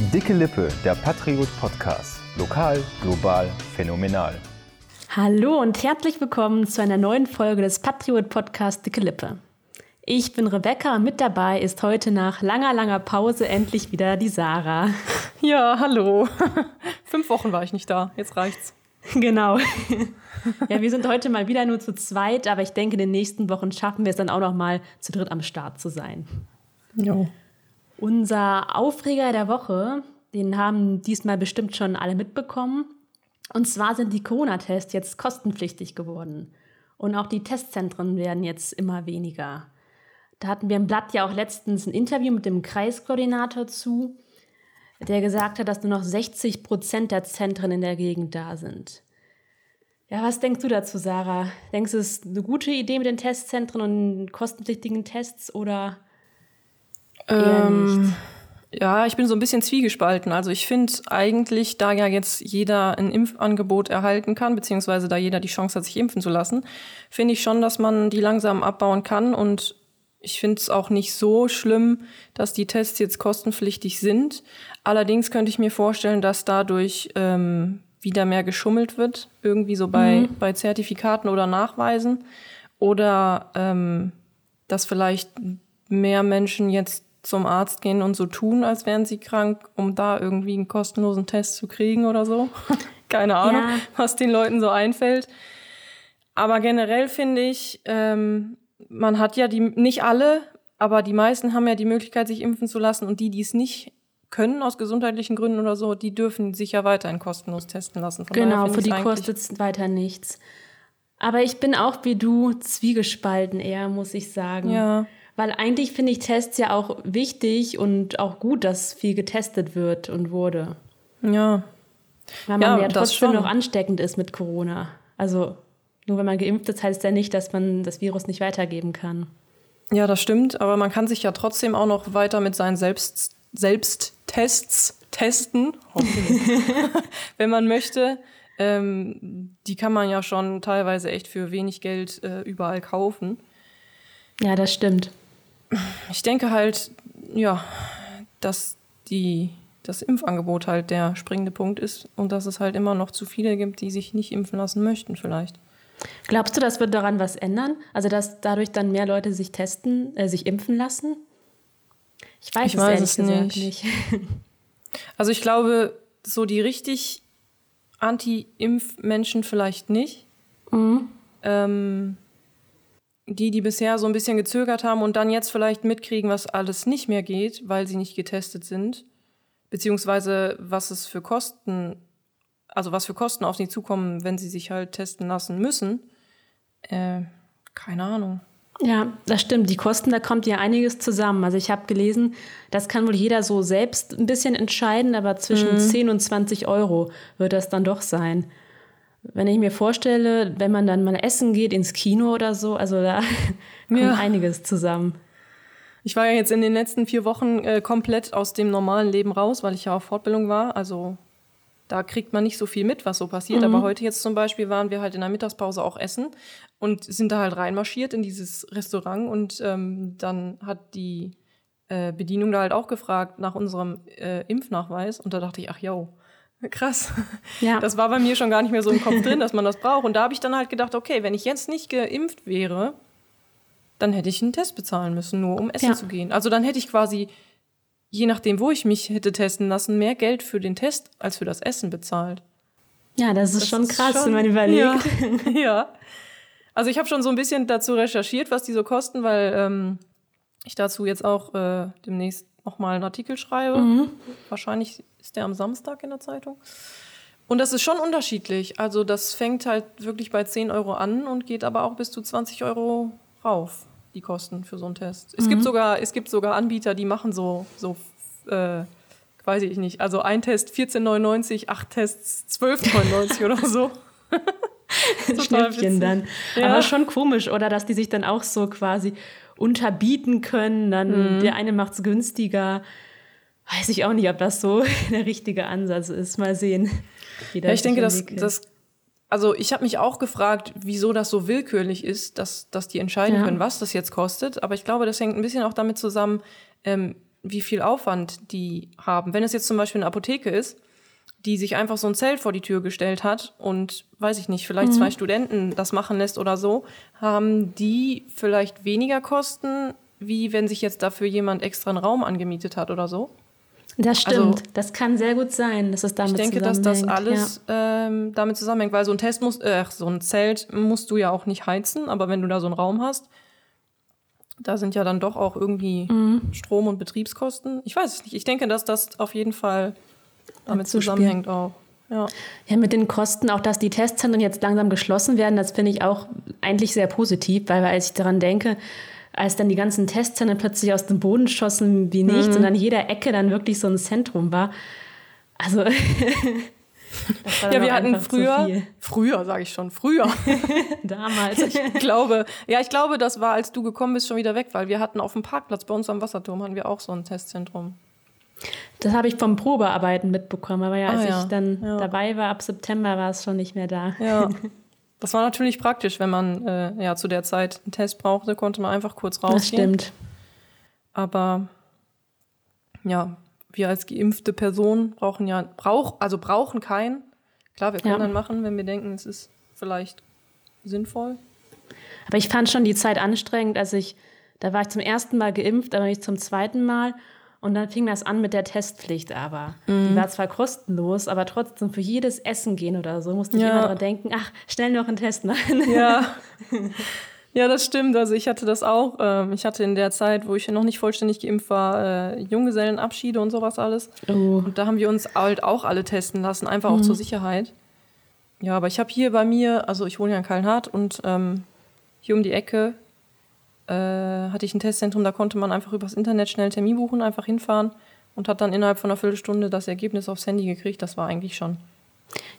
Dicke Lippe, der Patriot Podcast. Lokal, global, phänomenal. Hallo und herzlich willkommen zu einer neuen Folge des Patriot Podcast Dicke Lippe. Ich bin Rebecca und mit dabei ist heute nach langer, langer Pause endlich wieder die Sarah. Ja, hallo. Fünf Wochen war ich nicht da. Jetzt reicht's. Genau. Ja, wir sind heute mal wieder nur zu zweit, aber ich denke, in den nächsten Wochen schaffen wir es dann auch noch mal zu dritt am Start zu sein. Jo. Unser Aufreger der Woche, den haben diesmal bestimmt schon alle mitbekommen. Und zwar sind die Corona-Tests jetzt kostenpflichtig geworden. Und auch die Testzentren werden jetzt immer weniger. Da hatten wir im Blatt ja auch letztens ein Interview mit dem Kreiskoordinator zu, der gesagt hat, dass nur noch 60 Prozent der Zentren in der Gegend da sind. Ja, was denkst du dazu, Sarah? Denkst du, es ist eine gute Idee mit den Testzentren und kostenpflichtigen Tests oder Ähm, ja, ich bin so ein bisschen zwiegespalten. Also ich finde eigentlich, da ja jetzt jeder ein Impfangebot erhalten kann, beziehungsweise da jeder die Chance hat, sich impfen zu lassen, finde ich schon, dass man die langsam abbauen kann. Und ich finde es auch nicht so schlimm, dass die Tests jetzt kostenpflichtig sind. Allerdings könnte ich mir vorstellen, dass dadurch ähm, wieder mehr geschummelt wird, irgendwie so bei, bei Zertifikaten oder Nachweisen. Oder ähm, dass vielleicht mehr Menschen jetzt zum Arzt gehen und so tun, als wären sie krank, um da irgendwie einen kostenlosen Test zu kriegen oder so. Keine Ahnung, Ja. was den Leuten so einfällt. Aber generell finde ich, ähm, man hat ja die, nicht alle, aber die meisten haben ja die Möglichkeit, sich impfen zu lassen und die, die es nicht können aus gesundheitlichen Gründen oder so, die dürfen sich ja weiterhin kostenlos testen lassen. Von Genau, für die kostet es weiter nichts. Aber ich bin auch wie du zwiegespalten eher, muss ich sagen. Ja. Weil eigentlich finde ich Tests ja auch wichtig und auch gut, dass viel getestet wird und wurde. Ja, Weil man Ja, ja, trotzdem schon. noch ansteckend ist mit Corona. Also nur wenn man geimpft ist, heißt ja nicht, dass man das Virus nicht weitergeben kann. Ja, das stimmt, aber man kann sich ja trotzdem auch noch weiter mit seinen Selbst Selbsttests testen, hoffentlich, wenn man möchte. Ähm, die kann man ja schon teilweise echt für wenig Geld äh, überall kaufen. Ja, das stimmt. Ich denke halt, ja, dass die, das Impfangebot halt der springende Punkt ist und dass es halt immer noch zu viele gibt, die sich nicht impfen lassen möchten vielleicht. Glaubst du, das wird daran was ändern? Also, dass dadurch dann mehr Leute sich testen, äh, sich impfen lassen? Ich weiß Ich es weiß es nicht. nicht. Also ich glaube, so die richtig Anti-Impf-Menschen vielleicht nicht. Ähm, die, die bisher so ein bisschen gezögert haben und dann jetzt vielleicht mitkriegen, was alles nicht mehr geht, weil sie nicht getestet sind, beziehungsweise was es für Kosten, also was für Kosten auf sie zukommen, wenn sie sich halt testen lassen müssen. Äh, keine Ahnung. Ja, das stimmt. Die Kosten, da kommt ja einiges zusammen. Also ich habe gelesen, das kann wohl jeder so selbst ein bisschen entscheiden, aber zwischen Mhm. 10 und 20 Euro wird das dann doch sein. Wenn ich mir vorstelle, wenn man dann mal essen geht ins Kino oder so, also da kommt Ja. einiges zusammen. Ich war ja jetzt in den letzten vier Wochen äh, komplett aus dem normalen Leben raus, weil ich ja auf Fortbildung war. Also da kriegt man nicht so viel mit, was so passiert. Aber heute jetzt zum Beispiel waren wir halt in der Mittagspause auch essen und sind da halt reinmarschiert in dieses Restaurant und ähm, dann hat die äh, Bedienung da halt auch gefragt nach unserem äh, Impfnachweis und da dachte ich, ach jo, krass. Ja. Das war bei mir schon gar nicht mehr so im Kopf drin, dass man das braucht. Und da habe ich dann halt gedacht, okay, wenn ich jetzt nicht geimpft wäre, dann hätte ich einen Test bezahlen müssen, nur um essen Ja. zu gehen. Also dann hätte ich quasi, je nachdem, wo ich mich hätte testen lassen, mehr Geld für den Test als für das Essen bezahlt. Ja, das ist Das schon ist krass, schon- wenn man überlegt. Ja. ja. Also ich habe schon so ein bisschen dazu recherchiert, was die so kosten, weil ähm, ich dazu jetzt auch äh, demnächst nochmal einen Artikel schreibe. Mhm. Wahrscheinlich ist der am Samstag in der Zeitung. Und das ist schon unterschiedlich. Also das fängt halt wirklich bei 10 Euro an und geht aber auch bis zu 20 Euro rauf, die Kosten für so einen Test. Es, Mhm. gibt, sogar, es gibt sogar Anbieter, die machen so, so äh, weiß ich nicht, also ein Test 14,99, acht Tests 12,99 oder so. Witzig. dann. Ja. Aber schon komisch, oder? Dass die sich dann auch so quasi unterbieten können. Dann Mhm. der eine macht es günstiger. Weiß ich auch nicht, ob das so der richtige Ansatz ist. Mal sehen. Wie Ja, ich denke, das, entwickelt. das, also ich habe mich auch gefragt, wieso das so willkürlich ist, dass, dass die entscheiden Ja. können, was das jetzt kostet. Aber ich glaube, das hängt ein bisschen auch damit zusammen, ähm, wie viel Aufwand die haben. Wenn es jetzt zum Beispiel eine Apotheke ist, die sich einfach so ein Zelt vor die Tür gestellt hat und, weiß ich nicht, vielleicht mhm. zwei Studenten das machen lässt oder so, haben die vielleicht weniger Kosten, wie wenn sich jetzt dafür jemand extra einen Raum angemietet hat oder so. Das stimmt. Also, das kann sehr gut sein, dass es damit Ich denke, dass das alles ja. ähm, damit zusammenhängt, weil so ein Test muss, äh, so ein Zelt musst du ja auch nicht heizen, aber wenn du da so einen Raum hast, da sind ja dann doch auch irgendwie mhm. Strom- und Betriebskosten. Ich weiß es nicht. Ich denke, dass das auf jeden Fall damit zusammenhängt auch. Ja. ja, mit den Kosten, auch dass die Testzentren jetzt langsam geschlossen werden, das finde ich auch eigentlich sehr positiv, weil als ich daran denke, als dann die ganzen Testzentren plötzlich aus dem Boden schossen wie nichts mhm. und an jeder Ecke dann wirklich so ein Zentrum war. Also ja, wir hatten früher, früher sage ich schon, früher. Damals. Ich glaube, ja, ich glaube, das war, als du gekommen bist, schon wieder weg, weil wir hatten auf dem Parkplatz bei uns am Wasserturm hatten wir auch so ein Testzentrum. Das habe ich vom Probearbeiten mitbekommen, aber ja, als ah, ja. ich dann ja. dabei war, ab September war es schon nicht mehr da. Ja. Das war natürlich praktisch, wenn man äh, ja zu der Zeit einen Test brauchte, konnte man einfach kurz rausgehen. Das stimmt. Aber ja, wir als geimpfte Person brauchen ja, brauch, also brauchen keinen. Klar, wir können ja. dann machen, wenn wir denken, es ist vielleicht sinnvoll. Aber ich fand schon die Zeit anstrengend, als ich, da war ich zum ersten Mal geimpft, aber nicht zum zweiten Mal. Und dann fing das an mit der Testpflicht aber. Mhm. Die war zwar kostenlos, aber trotzdem für jedes Essen gehen oder so musste ich ja. immer daran denken, ach, schnell noch einen Test machen. Ja. Ja, das stimmt. Also ich hatte das auch. Ähm, ich hatte in der Zeit, wo ich noch nicht vollständig geimpft war, äh, Junggesellenabschiede und sowas alles. Oh. Und da haben wir uns halt auch alle testen lassen, einfach auch mhm. zur Sicherheit. Ja, aber ich habe hier bei mir, also ich wohne ja in Kallenhardt und ähm, hier um die Ecke äh, hatte ich ein Testzentrum, da konnte man einfach übers Internet schnell Termin buchen, einfach hinfahren und hat dann innerhalb von einer Viertelstunde das Ergebnis aufs Handy gekriegt. Das war eigentlich schon.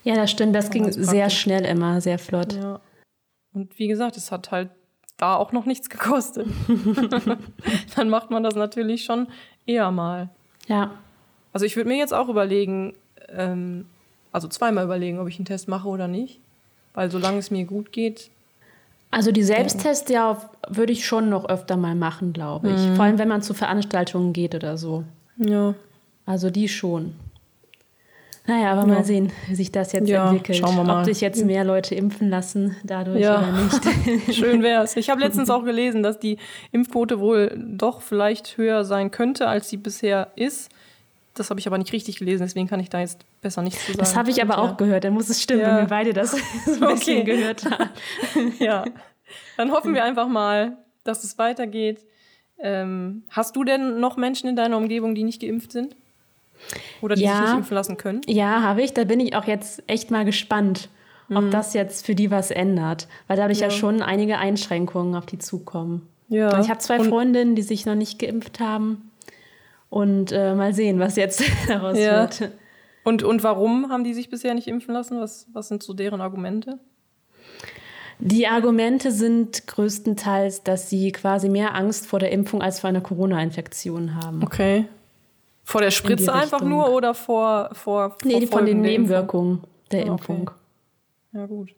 Ja, das stimmt. Das ging sehr schnell immer, sehr flott. Ja. Und wie gesagt, es hat halt da auch noch nichts gekostet. dann macht man das natürlich schon eher mal. Ja. Also ich würde mir jetzt auch überlegen, ähm, also zweimal überlegen, ob ich einen Test mache oder nicht. Weil solange es mir gut geht. Also die Selbsttests ja würde ich schon noch öfter mal machen, glaube ich. Mhm. Vor allem, wenn man zu Veranstaltungen geht oder so. Ja. Also die schon. Naja, aber ja. mal sehen, wie sich das jetzt ja, entwickelt. Schauen wir mal. Ob sich jetzt mehr Leute impfen lassen dadurch ja. oder nicht. Schön wäre es. Ich habe letztens auch gelesen, dass die Impfquote wohl doch vielleicht höher sein könnte, als sie bisher ist. Das habe ich aber nicht richtig gelesen, deswegen kann ich da jetzt besser nichts zu sagen. Das habe ich aber auch gehört, dann muss es stimmen, wenn wir beide das so ein bisschen gehört haben. ja, dann hoffen wir einfach mal, dass es weitergeht. Ähm, hast du denn noch Menschen in deiner Umgebung, die nicht geimpft sind? Oder die ja, sich nicht impfen lassen können? Ja, habe ich. Da bin ich auch jetzt echt mal gespannt, ob mhm. das jetzt für die was ändert. Weil dadurch ja, ja schon einige Einschränkungen auf die zukommen. Ja. Und ich habe zwei und Freundinnen, die sich noch nicht geimpft haben. Und äh, mal sehen, was jetzt daraus ja. wird. Und, und warum haben die sich bisher nicht impfen lassen? Was, was sind so deren Argumente? Die Argumente sind größtenteils, dass sie quasi mehr Angst vor der Impfung als vor einer Corona-Infektion haben. Okay. Vor der Spritze einfach nur oder vor, vor, vor Nee, von den Nebenwirkungen der ah, Impfung. Ja, gut.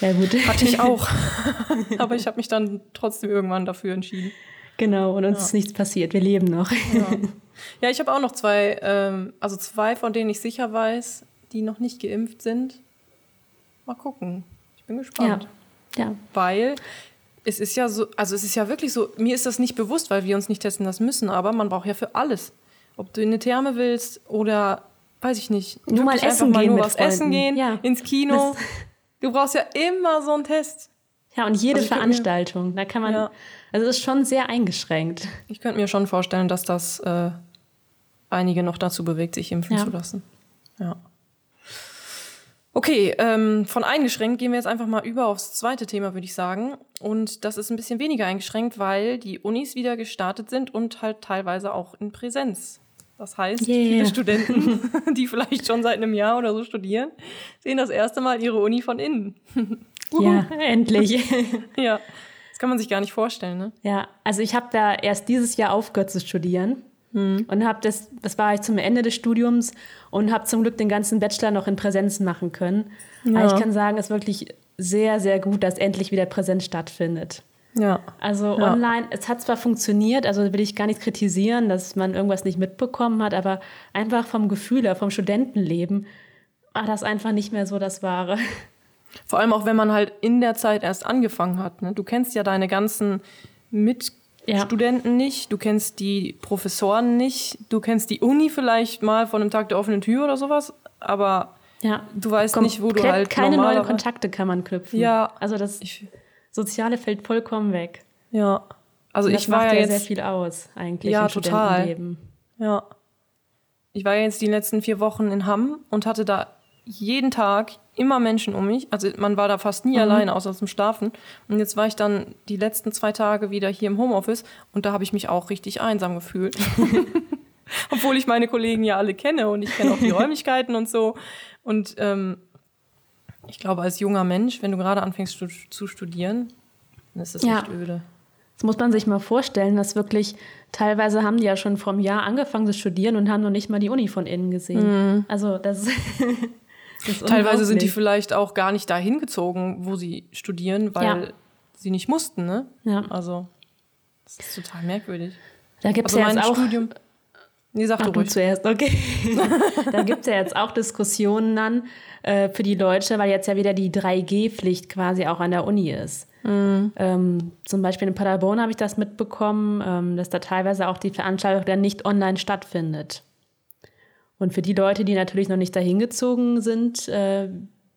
Ja, gut. Hatte ich auch. Aber ich habe mich dann trotzdem irgendwann dafür entschieden. Genau, und uns ja. ist nichts passiert. Wir leben noch. Ja, ja ich habe auch noch zwei, ähm, also zwei, von denen ich sicher weiß, die noch nicht geimpft sind. Mal gucken. Ich bin gespannt. Ja. ja. Weil es ist ja so, also es ist ja wirklich so, mir ist das nicht bewusst, weil wir uns nicht testen lassen müssen, aber man braucht ja für alles. Ob du in eine Therme willst oder, weiß ich nicht, nur mal essen mal gehen. Nur was essen gehen, ja. ins Kino. Das du brauchst ja immer so einen Test. Ja, und jede also Veranstaltung. Mir, da kann man, ja. also es ist schon sehr eingeschränkt. Ich könnte mir schon vorstellen, dass das äh, einige noch dazu bewegt, sich impfen ja. zu lassen. Ja. Okay, ähm, von eingeschränkt gehen wir jetzt einfach mal über aufs zweite Thema, würde ich sagen. Und das ist ein bisschen weniger eingeschränkt, weil die Unis wieder gestartet sind und halt teilweise auch in Präsenz. Das heißt, yeah. viele Studenten, die vielleicht schon seit einem Jahr oder so studieren, sehen das erste Mal ihre Uni von innen. ja, endlich. ja, das kann man sich gar nicht vorstellen, ne? Ja, also ich habe da erst dieses Jahr aufgehört zu studieren. Mhm. Und habe das, das war ich zum Ende des Studiums und habe zum Glück den ganzen Bachelor noch in Präsenz machen können. Ja. Aber ich kann sagen, es ist wirklich sehr, sehr gut, dass endlich wieder Präsenz stattfindet. Ja. Also Ja. online, es hat zwar funktioniert, also will ich gar nicht kritisieren, dass man irgendwas nicht mitbekommen hat, aber einfach vom Gefühl her, vom Studentenleben, war das einfach nicht mehr so das Wahre. Vor allem auch, wenn man halt in der Zeit erst angefangen hat. Ne? Du kennst ja deine ganzen Mitstudenten nicht, du kennst die Professoren nicht, du kennst die Uni vielleicht mal von einem Tag der offenen Tür oder sowas, aber Ja. du weißt nicht, wo du halt keine neuen Kontakte kann man knüpfen. Ja. Also das Soziale fällt vollkommen weg. ja, also ich war macht ja ja sehr jetzt, viel aus, eigentlich, Ja, total. Studentenleben. ja, ich war ja jetzt die letzten vier Wochen in Hamm und hatte da jeden Tag immer Menschen um mich. Also man war da fast Mhm. nie alleine, außer zum Schlafen. Und jetzt war ich dann die letzten zwei Tage wieder hier im Homeoffice und da habe ich mich auch richtig einsam gefühlt. Obwohl ich meine Kollegen ja alle kenne und ich kenne auch die Räumlichkeiten und so. Und ähm, ich glaube, als junger Mensch, wenn du gerade anfängst stu zu studieren, dann ist das Ja. echt öde. Das muss man sich mal vorstellen, dass wirklich teilweise haben die ja schon vor einem Jahr angefangen zu studieren und haben noch nicht mal die Uni von innen gesehen. Also das, Mhm. Teilweise sind die vielleicht auch gar nicht dahin gezogen, wo sie studieren, weil Ja. sie nicht mussten, ne? Ja. Also, das ist total merkwürdig. Da gibt es Also ja jetzt auch Studium. Nee, sag Ach, du du ruhig. zuerst, okay. da gibt es ja jetzt auch Diskussionen dann äh, für die Leute, weil jetzt ja wieder die 3G-Pflicht quasi auch an der Uni ist. Mhm. Ähm, zum Beispiel in Paderborn habe ich das mitbekommen, ähm, dass da teilweise auch die Veranstaltung dann nicht online stattfindet. Und für die Leute, die natürlich noch nicht dahin gezogen sind, äh,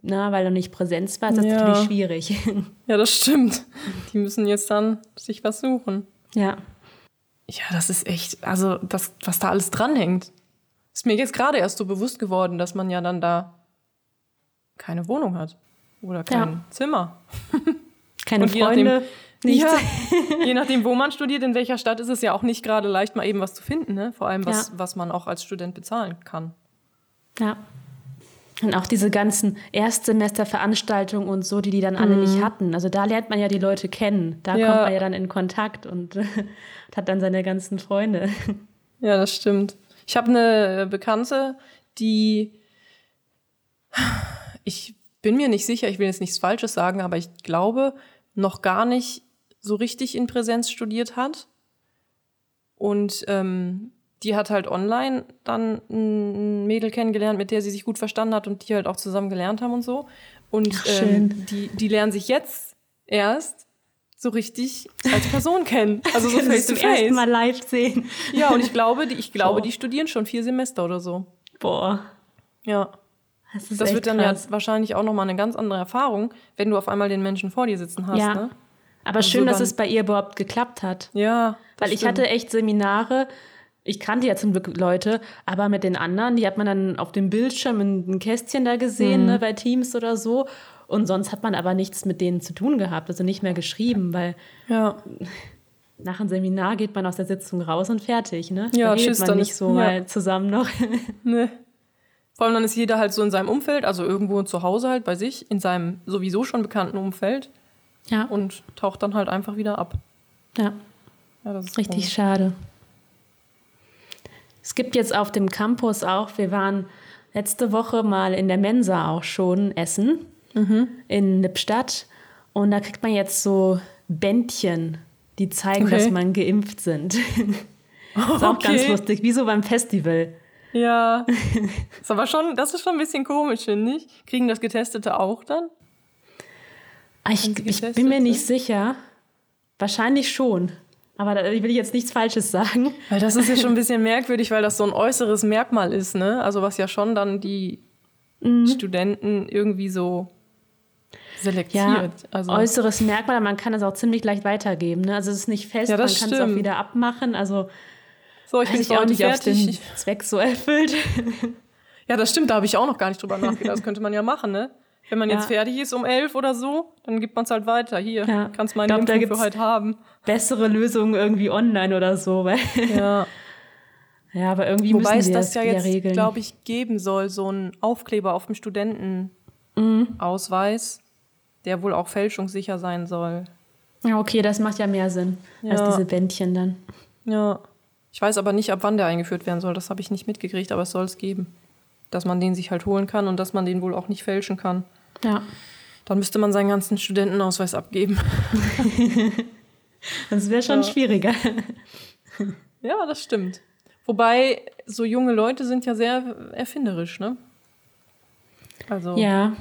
na, weil noch nicht Präsenz war, ist das Ja. natürlich schwierig. Ja, das stimmt. Die müssen jetzt dann sich was suchen. ja. Ja, das ist echt, also das, was da alles dranhängt. Ist mir jetzt gerade erst so bewusst geworden, dass man ja dann da keine Wohnung hat. Oder kein Ja. Zimmer. Keine Und je nachdem- Freunde, nichts. Ja, je nachdem, wo man studiert, in welcher Stadt, ist es ja auch nicht gerade leicht, mal eben was zu finden. Ne? Vor allem, was, Ja. was man auch als Student bezahlen kann. Ja. Und auch diese ganzen Erstsemesterveranstaltungen und so, die die dann alle nicht hatten. Also da lernt man ja die Leute kennen. Da Ja. kommt man ja dann in Kontakt und hat dann seine ganzen Freunde. Ja, das stimmt. Ich habe eine Bekannte, die ich bin mir nicht sicher, ich will jetzt nichts Falsches sagen, aber ich glaube, noch gar nicht so richtig in Präsenz studiert hat. Und ähm, die hat halt online dann ein Mädel kennengelernt, mit der sie sich gut verstanden hat und die halt auch zusammen gelernt haben und so. Und Ach, ähm, die, die lernen sich jetzt erst so richtig als Person kennen. Also so face to zum ersten face. Mal live sehen. Ja, und ich glaube, die, ich glaube, Boah. die studieren schon vier Semester oder so. Boah. Ja. Das, Das wird dann krass. ja wahrscheinlich auch nochmal eine ganz andere Erfahrung, wenn du auf einmal den Menschen vor dir sitzen hast. Ja. Ne? Aber Also schön, dass es bei ihr überhaupt geklappt hat. Ja. Weil ich stimmt. hatte echt Seminare, ich kannte ja zum Glück Leute, aber mit den anderen, die hat man dann auf dem Bildschirm in ein Kästchen da gesehen, Mhm. ne, bei Teams oder so. Und sonst hat man aber nichts mit denen zu tun gehabt, also nicht mehr geschrieben, weil Ja. nach einem Seminar geht man aus der Sitzung raus und fertig, ne? Ja, da tschüss, man dann nicht ist- so ja. mal zusammen noch. Ne. Vor allem dann ist jeder halt so in seinem Umfeld, also irgendwo zu Hause halt bei sich, in seinem sowieso schon bekannten Umfeld ja, und taucht dann halt einfach wieder ab. ja, Ja, das ist richtig komisch. schade. Es gibt jetzt auf dem Campus auch, wir waren letzte Woche mal in der Mensa auch schon essen Mhm. in Lippstadt und da kriegt man jetzt so Bändchen, die zeigen, Okay. dass man geimpft sind. ist auch ganz Okay. lustig, wie so beim Festival. Ja. ist aber schon, das ist schon ein bisschen komisch, finde ich. Kriegen das Getestete auch dann? Ah, Ich, ich bin mir nicht sicher. Wahrscheinlich schon. Aber da will ich jetzt nichts Falsches sagen. Weil das ist ja schon ein bisschen merkwürdig, weil das so ein äußeres Merkmal ist, ne? Also was ja schon dann die Mhm. Studenten irgendwie so selektiert. Ja, also, äußeres Merkmal, man kann es auch ziemlich leicht weitergeben. Ne? Also es ist nicht fest, Ja, man kann es auch wieder abmachen. Also so, ich bin ich auch nicht, ob es den fertig. Zweck so erfüllt. Ja, das stimmt, da habe ich auch noch gar nicht drüber nachgedacht. Das könnte man ja machen, ne? Wenn man Ja. jetzt fertig ist um elf oder so, dann gibt man es halt weiter. Hier, Ja. kannst meine Ich glaub, da Impfung für gibt's- heute haben. Bessere Lösungen irgendwie online oder so. Weil, Ja. ja, aber irgendwie Wobei müssen es das das ja jetzt, glaube ich, geben soll, so ein Aufkleber auf dem Studentenausweis, der wohl auch fälschungssicher sein soll. ja, okay, das macht ja mehr Sinn als Ja. diese Bändchen dann. Ja. Ich weiß aber nicht, ab wann der eingeführt werden soll. Das habe ich nicht mitgekriegt, aber es soll es geben. Dass man den sich halt holen kann und dass man den wohl auch nicht fälschen kann. Ja. Dann müsste man seinen ganzen Studentenausweis abgeben. Das wäre schon Ja. schwieriger. Ja, das stimmt. Wobei, so junge Leute sind ja sehr erfinderisch, ne? Also, Ja.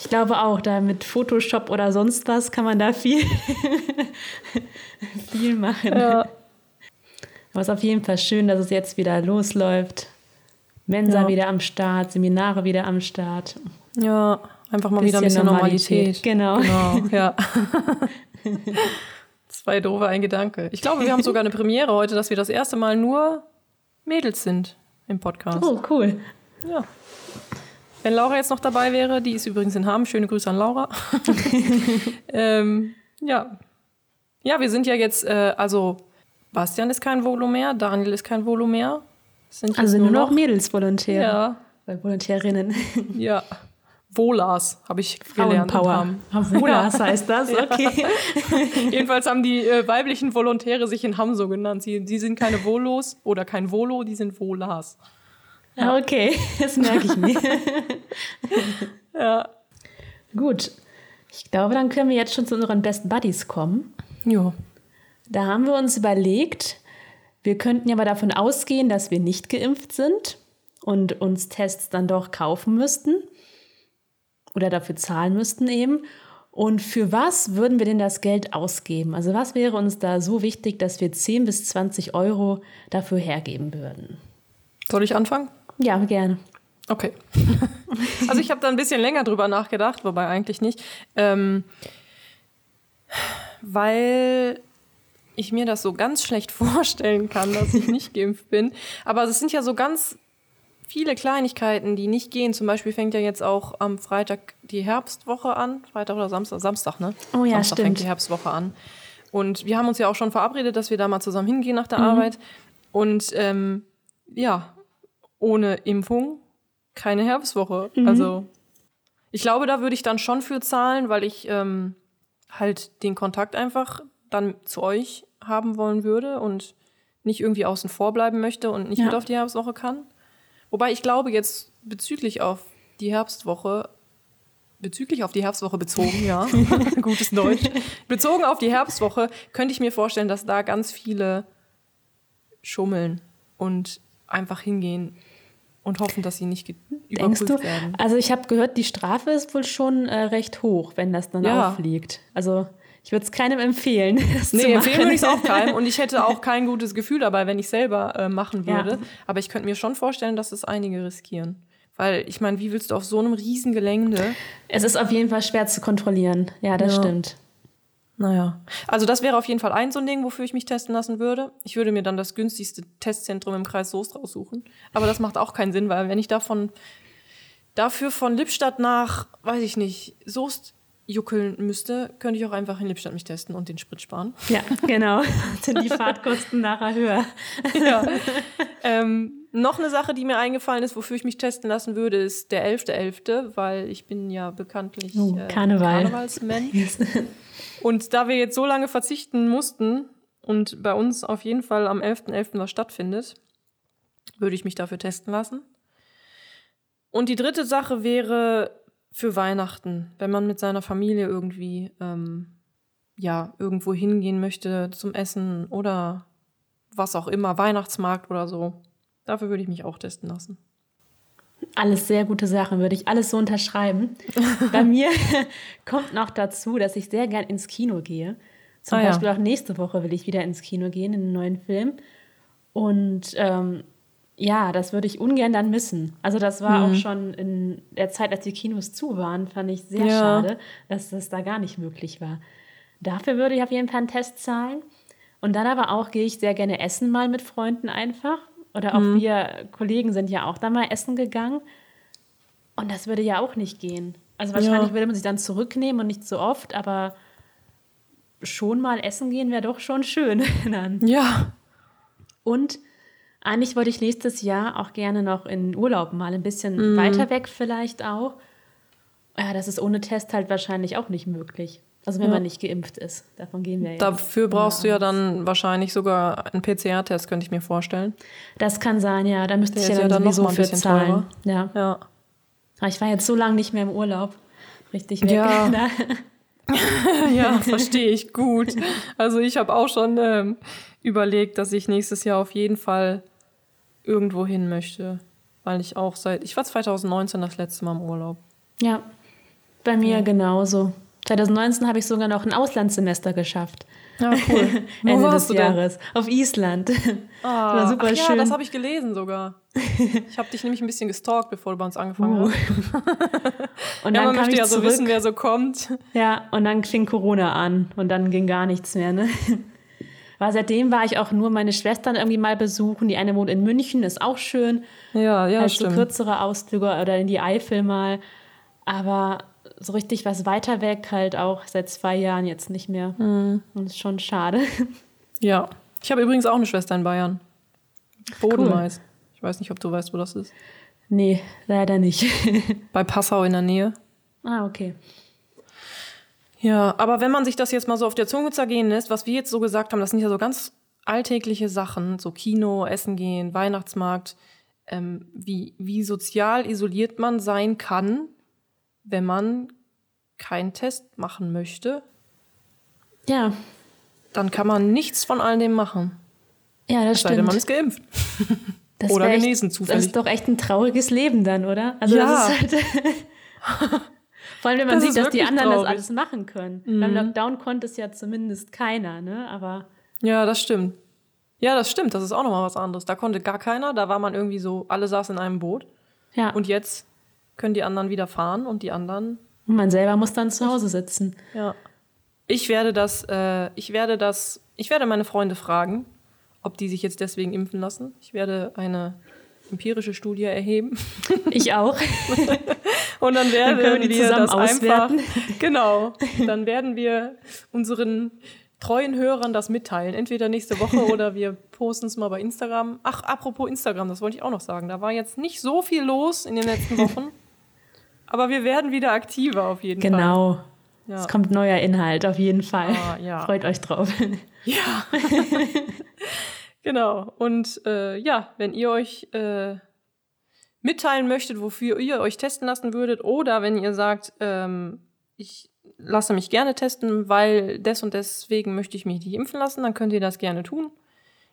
Ich glaube auch, da mit Photoshop oder sonst was kann man da viel, viel machen. Ja. Aber es ist auf jeden Fall schön, dass es jetzt wieder losläuft. Mensa Ja. wieder am Start, Seminare wieder am Start. Ja, einfach mal wieder ein bisschen Normalität. Genau. Genau, ja. Zwei doofe, ein Gedanke. Ich glaube, wir haben sogar eine Premiere heute, dass wir das erste Mal nur Mädels sind im Podcast. Oh, cool. Ja. Wenn Laura jetzt noch dabei wäre, die ist übrigens in Hamm. Schöne Grüße an Laura. ähm, ja. Ja, wir sind ja jetzt, äh, also Bastian ist kein Volo mehr, Daniel ist kein Volo mehr. Sind Also nur noch Mädels Volontäre. Ja, Weil Volontärinnen. ja. Volas habe ich gelernt. Hamm. Volas heißt das, okay. Jedenfalls haben die äh, weiblichen Volontäre sich in Hamm so genannt. Sie, sie sind keine Volos oder kein Volo, die sind Volas. Ja. Okay, das merke ich mir. Ja. Gut. Ich glaube, dann können wir jetzt schon zu unseren Best Buddies kommen. Ja. Da haben wir uns überlegt, wir könnten ja mal davon ausgehen, dass wir nicht geimpft sind und uns Tests dann doch kaufen müssten oder dafür zahlen müssten eben. Und für was würden wir denn das Geld ausgeben? Also was wäre uns da so wichtig, dass wir 10 bis 20 Euro dafür hergeben würden? Soll ich anfangen? Ja, gerne. Okay. also ich habe da ein bisschen länger drüber nachgedacht, wobei eigentlich nicht. Ähm, weil ich mir das so ganz schlecht vorstellen kann, dass ich nicht geimpft bin. Aber es sind ja so ganz viele Kleinigkeiten, die nicht gehen. Zum Beispiel fängt ja jetzt auch am Freitag die Herbstwoche an. Freitag oder Samstag? Samstag, ne? Oh ja, Samstag fängt stimmt. die Herbstwoche an. Und wir haben uns ja auch schon verabredet, dass wir da mal zusammen hingehen nach der Arbeit. Und ähm, ja, ohne Impfung keine Herbstwoche. Also ich glaube, da würde ich dann schon für zahlen, weil ich ähm, halt den Kontakt einfach dann zu euch haben wollen würde und nicht irgendwie außen vor bleiben möchte und nicht Ja. mit auf die Herbstwoche kann. Wobei ich glaube jetzt bezüglich auf die Herbstwoche, bezüglich auf die Herbstwoche bezogen, ja, gutes Deutsch, bezogen auf die Herbstwoche könnte ich mir vorstellen, dass da ganz viele schummeln und einfach hingehen und hoffen, dass sie nicht Denkst überprüft du? werden. Also ich habe gehört, die Strafe ist wohl schon äh, recht hoch, wenn das dann Ja. auffliegt. Also ich würde es keinem empfehlen, das Nee, empfehlen würde ich es auch keinem. Und ich hätte auch kein gutes Gefühl dabei, wenn ich selber äh, machen Ja. würde. Aber ich könnte mir schon vorstellen, dass es einige riskieren. Weil, ich meine, wie willst du auf so einem riesen Gelände? Es ist auf jeden Fall schwer zu kontrollieren. Ja, das Ja. stimmt. Naja. Also, das wäre auf jeden Fall ein so ein Ding, wofür ich mich testen lassen würde. Ich würde mir dann das günstigste Testzentrum im Kreis Soest raussuchen. Aber das macht auch keinen Sinn, weil wenn ich davon dafür von Lippstadt nach, weiß ich nicht, Soest juckeln müsste, könnte ich auch einfach in Lippstadt mich testen und den Sprit sparen. Ja, genau. Sind die Fahrtkosten nachher höher. ja. ähm, noch eine Sache, die mir eingefallen ist, wofür ich mich testen lassen würde, ist der 11.11., weil ich bin ja bekanntlich Oh, äh, Karneval. Karnevalsmensch. Und da wir jetzt so lange verzichten mussten und bei uns auf jeden Fall am 11.11. was stattfindet, würde ich mich dafür testen lassen. Und die dritte Sache wäre für Weihnachten, wenn man mit seiner Familie irgendwie ähm, ja irgendwo hingehen möchte zum Essen oder was auch immer, Weihnachtsmarkt oder so. Dafür würde ich mich auch testen lassen. Alles sehr gute Sachen, würde ich alles so unterschreiben. Bei mir kommt noch dazu, dass ich sehr gern ins Kino gehe. Zum Ah, ja. Beispiel auch nächste Woche will ich wieder ins Kino gehen, in einen neuen Film. Und ähm, ja, das würde ich ungern dann missen. Also das war Mhm. auch schon in der Zeit, als die Kinos zu waren, fand ich sehr Ja. schade, dass das da gar nicht möglich war. Dafür würde ich auf jeden Fall einen Test zahlen. Und dann aber auch gehe ich sehr gerne essen mal mit Freunden einfach. Oder auch Mhm. wir Kollegen sind ja auch da mal essen gegangen. Und das würde ja auch nicht gehen. Also wahrscheinlich Ja. würde man sich dann zurücknehmen und nicht so oft, aber schon mal essen gehen wäre doch schon schön. Ja. Und eigentlich wollte ich nächstes Jahr auch gerne noch in Urlaub mal ein bisschen Mhm. weiter weg vielleicht auch. Ja, das ist ohne Test halt wahrscheinlich auch nicht möglich. Also wenn Ja. man nicht geimpft ist. Davon gehen wir jetzt. Dafür brauchst du ja dann wahrscheinlich sogar einen PCR-Test, könnte ich mir vorstellen. Das kann sein, ja. Da müsste Der ich ja dann ja dann noch mal ein für bisschen zahlen. teurer. Ja. Ja. Aber Ich war jetzt so lange nicht mehr im Urlaub. Richtig weg. Ja. ja, verstehe ich gut. Also ich habe auch schon ähm, überlegt, dass ich nächstes Jahr auf jeden Fall irgendwo hin möchte. Weil ich auch seit, ich war 2019 das letzte Mal im Urlaub. Ja, bei mir ja. genauso. 2019 habe ich sogar noch ein Auslandssemester geschafft. Ja, cool. Ende des Jahres. Denn? Auf Island. Ah, war super ach schön. Ja, das habe ich gelesen sogar. Ich habe dich nämlich ein bisschen gestalkt, bevor du bei uns angefangen uh. hast. und dann ja, man möchte ja so zurück. wissen, wer so kommt. Ja, und dann fing Corona an und dann ging gar nichts mehr. Ne? Weil seitdem war ich auch nur meine Schwestern irgendwie mal besuchen. Die eine wohnt in München, ist auch schön. Ja, ja, halt stimmt. so kürzere Ausflüge oder in die Eifel mal. Aber so richtig was weiter weg halt auch seit zwei Jahren jetzt nicht mehr. Mhm. Und das ist schon schade. Ja. Ich habe übrigens auch eine Schwester in Bayern. Bodenmais. Cool. Ich weiß nicht, ob du weißt, wo das ist. Nee, leider nicht. Bei Passau in der Nähe. Ah, okay. Ja, aber wenn man sich das jetzt mal so auf der Zunge zergehen lässt, was wir jetzt so gesagt haben, das sind ja so ganz alltägliche Sachen, so Kino, Essen gehen, Weihnachtsmarkt, ähm, wie, wie sozial isoliert man sein kann, wenn man keinen Test machen möchte. Ja. Dann kann man nichts von all dem machen. Ja, das es stimmt. Sei denn, man ist geimpft. Das oder genesen echt, zufällig. Das ist doch echt ein trauriges Leben dann, oder? Also ja. Halt Vor allem, wenn man das sieht, dass die anderen traurig. das alles machen können. Mhm. Beim Lockdown konnte es ja zumindest keiner, ne? Aber. Ja, das stimmt. Ja, das stimmt. Das ist auch nochmal was anderes. Da konnte gar keiner. Da war man irgendwie so, alle saßen in einem Boot. Ja. Und jetzt können die anderen wieder fahren und die anderen. Und man selber muss dann zu Hause sitzen. Ja. Ich werde das, äh, ich werde das, ich werde meine Freunde fragen, ob die sich jetzt deswegen impfen lassen. Ich werde eine empirische Studie erheben. Ich auch. und dann werden dann wir das auswerten. einfach. Genau. Dann werden wir unseren treuen Hörern das mitteilen. Entweder nächste Woche oder wir posten es mal bei Instagram. Ach, apropos Instagram, das wollte ich auch noch sagen. Da war jetzt nicht so viel los in den letzten Wochen. Aber wir werden wieder aktiver auf jeden genau. Fall. Genau. Ja. Es kommt neuer Inhalt auf jeden Fall. Ah, ja. Freut euch drauf. Ja. genau. Und äh, ja, wenn ihr euch äh, mitteilen möchtet, wofür ihr euch testen lassen würdet, oder wenn ihr sagt, ähm, ich lasse mich gerne testen, weil des und deswegen möchte ich mich nicht impfen lassen, dann könnt ihr das gerne tun.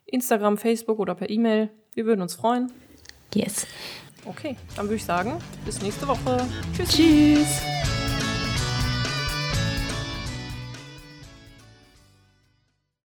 Instagram, Facebook oder per E-Mail. Wir würden uns freuen. Yes. Okay, dann würde ich sagen, bis nächste Woche. Tschüss. Tschüss.